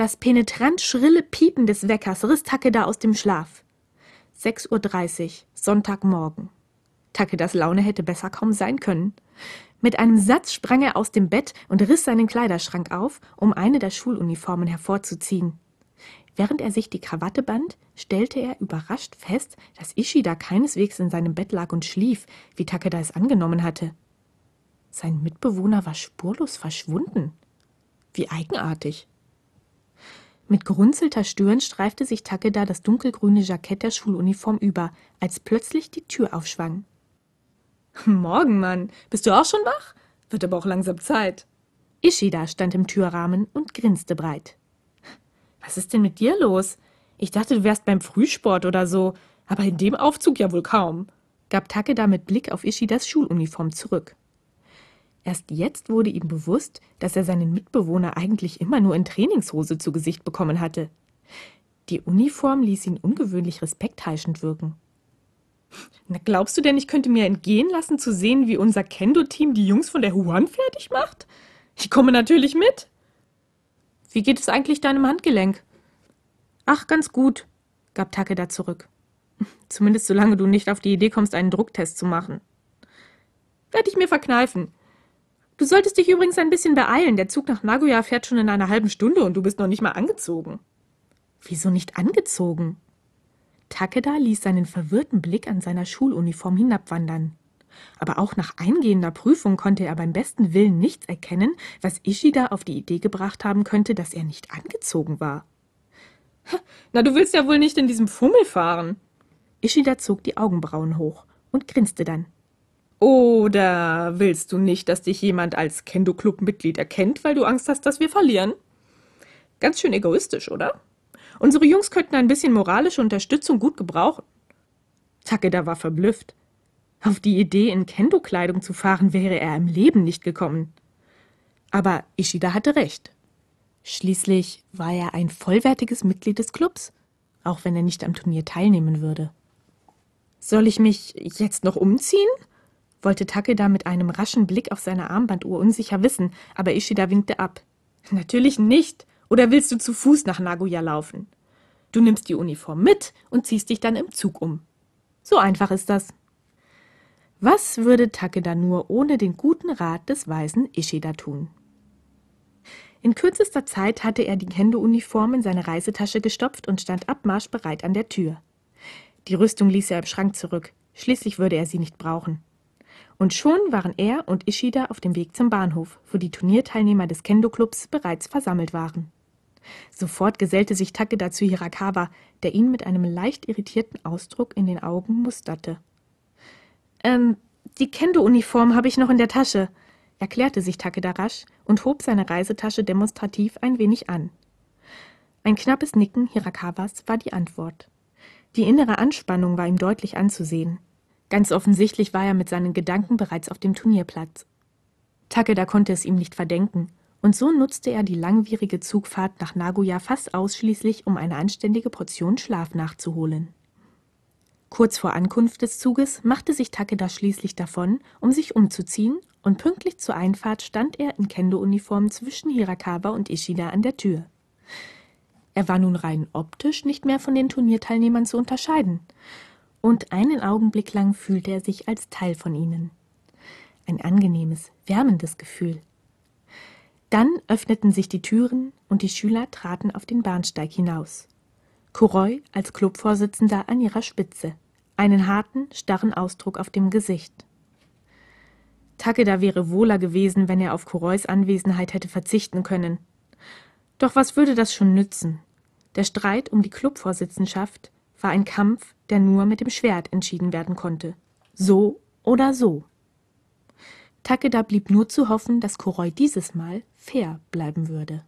Das penetrant schrille Piepen des Weckers riss Takeda aus dem Schlaf. 6.30 Uhr, Sonntagmorgen. Takedas Laune hätte besser kaum sein können. Mit einem Satz sprang er aus dem Bett und riss seinen Kleiderschrank auf, um eine der Schuluniformen hervorzuziehen. Während er sich die Krawatte band, stellte er überrascht fest, dass Ishida keineswegs in seinem Bett lag und schlief, wie Takeda es angenommen hatte. Sein Mitbewohner war spurlos verschwunden. Wie eigenartig. Mit gerunzelter Stirn streifte sich Takeda das dunkelgrüne Jackett der Schuluniform über, als plötzlich die Tür aufschwang. Morgen, Mann. Bist du auch schon wach? Wird aber auch langsam Zeit. Ishida stand im Türrahmen und grinste breit. Was ist denn mit dir los? Ich dachte, du wärst beim Frühsport oder so, aber in dem Aufzug ja wohl kaum, gab Takeda mit Blick auf Ishidas Schuluniform zurück. Erst jetzt wurde ihm bewusst, dass er seinen Mitbewohner eigentlich immer nur in Trainingshose zu Gesicht bekommen hatte. Die Uniform ließ ihn ungewöhnlich respektheischend wirken. Na, glaubst du denn, ich könnte mir entgehen lassen, zu sehen, wie unser Kendo-Team die Jungs von der Huan fertig macht? Ich komme natürlich mit. Wie geht es eigentlich deinem Handgelenk? Ach, ganz gut, gab Takeda zurück. Zumindest solange du nicht auf die Idee kommst, einen Drucktest zu machen. Werde ich mir verkneifen. Du solltest dich übrigens ein bisschen beeilen. Der Zug nach Nagoya fährt schon in einer halben Stunde und du bist noch nicht mal angezogen. Wieso nicht angezogen? Takeda ließ seinen verwirrten Blick an seiner Schuluniform hinabwandern aber auch nach eingehender Prüfung konnte er beim besten Willen nichts erkennen, was Ishida auf die Idee gebracht haben könnte, dass er nicht angezogen war. Na, du willst ja wohl nicht in diesem Fummel fahren. Ishida zog die Augenbrauen hoch und grinste dann. Oder willst du nicht, dass dich jemand als Kendo-Club-Mitglied erkennt, weil du Angst hast, dass wir verlieren? Ganz schön egoistisch, oder? Unsere Jungs könnten ein bisschen moralische Unterstützung gut gebrauchen. Takeda war verblüfft. Auf die Idee, in Kendo-Kleidung zu fahren, wäre er im Leben nicht gekommen. Aber Ishida hatte recht. Schließlich war er ein vollwertiges Mitglied des Clubs, auch wenn er nicht am Turnier teilnehmen würde. Soll ich mich jetzt noch umziehen? Wollte Takeda mit einem raschen Blick auf seine Armbanduhr unsicher wissen, aber Ishida winkte ab. Natürlich nicht. Oder willst du zu Fuß nach Nagoya laufen? Du nimmst die Uniform mit und ziehst dich dann im Zug um. So einfach ist das. Was würde Takeda nur ohne den guten Rat des weisen Ishida tun? In kürzester Zeit hatte er die Kendo-Uniform in seine Reisetasche gestopft und stand abmarschbereit an der Tür. Die Rüstung ließ er im Schrank zurück, schließlich würde er sie nicht brauchen. Und schon waren er und Ishida auf dem Weg zum Bahnhof, wo die Turnierteilnehmer des Kendo-Clubs bereits versammelt waren. Sofort gesellte sich Takeda zu Hirakawa, der ihn mit einem leicht irritierten Ausdruck in den Augen musterte. Ähm, die Kendo-Uniform habe ich noch in der Tasche, erklärte sich Takeda rasch und hob seine Reisetasche demonstrativ ein wenig an. Ein knappes Nicken Hirakawas war die Antwort. Die innere Anspannung war ihm deutlich anzusehen. Ganz offensichtlich war er mit seinen Gedanken bereits auf dem Turnierplatz. Takeda konnte es ihm nicht verdenken, und so nutzte er die langwierige Zugfahrt nach Nagoya fast ausschließlich, um eine anständige Portion Schlaf nachzuholen. Kurz vor Ankunft des Zuges machte sich Takeda schließlich davon, um sich umzuziehen, und pünktlich zur Einfahrt stand er in Kendo-Uniform zwischen Hirakawa und Ishida an der Tür. Er war nun rein optisch nicht mehr von den Turnierteilnehmern zu unterscheiden, und einen Augenblick lang fühlte er sich als Teil von ihnen. Ein angenehmes, wärmendes Gefühl. Dann öffneten sich die Türen und die Schüler traten auf den Bahnsteig hinaus. Kuroi als Clubvorsitzender an ihrer Spitze, einen harten, starren Ausdruck auf dem Gesicht. Takeda wäre wohler gewesen, wenn er auf Kurois Anwesenheit hätte verzichten können. Doch was würde das schon nützen? Der Streit um die Clubvorsitzenschaft war ein Kampf, der nur mit dem Schwert entschieden werden konnte. So oder so. Takeda blieb nur zu hoffen, dass Kuroi dieses Mal fair bleiben würde.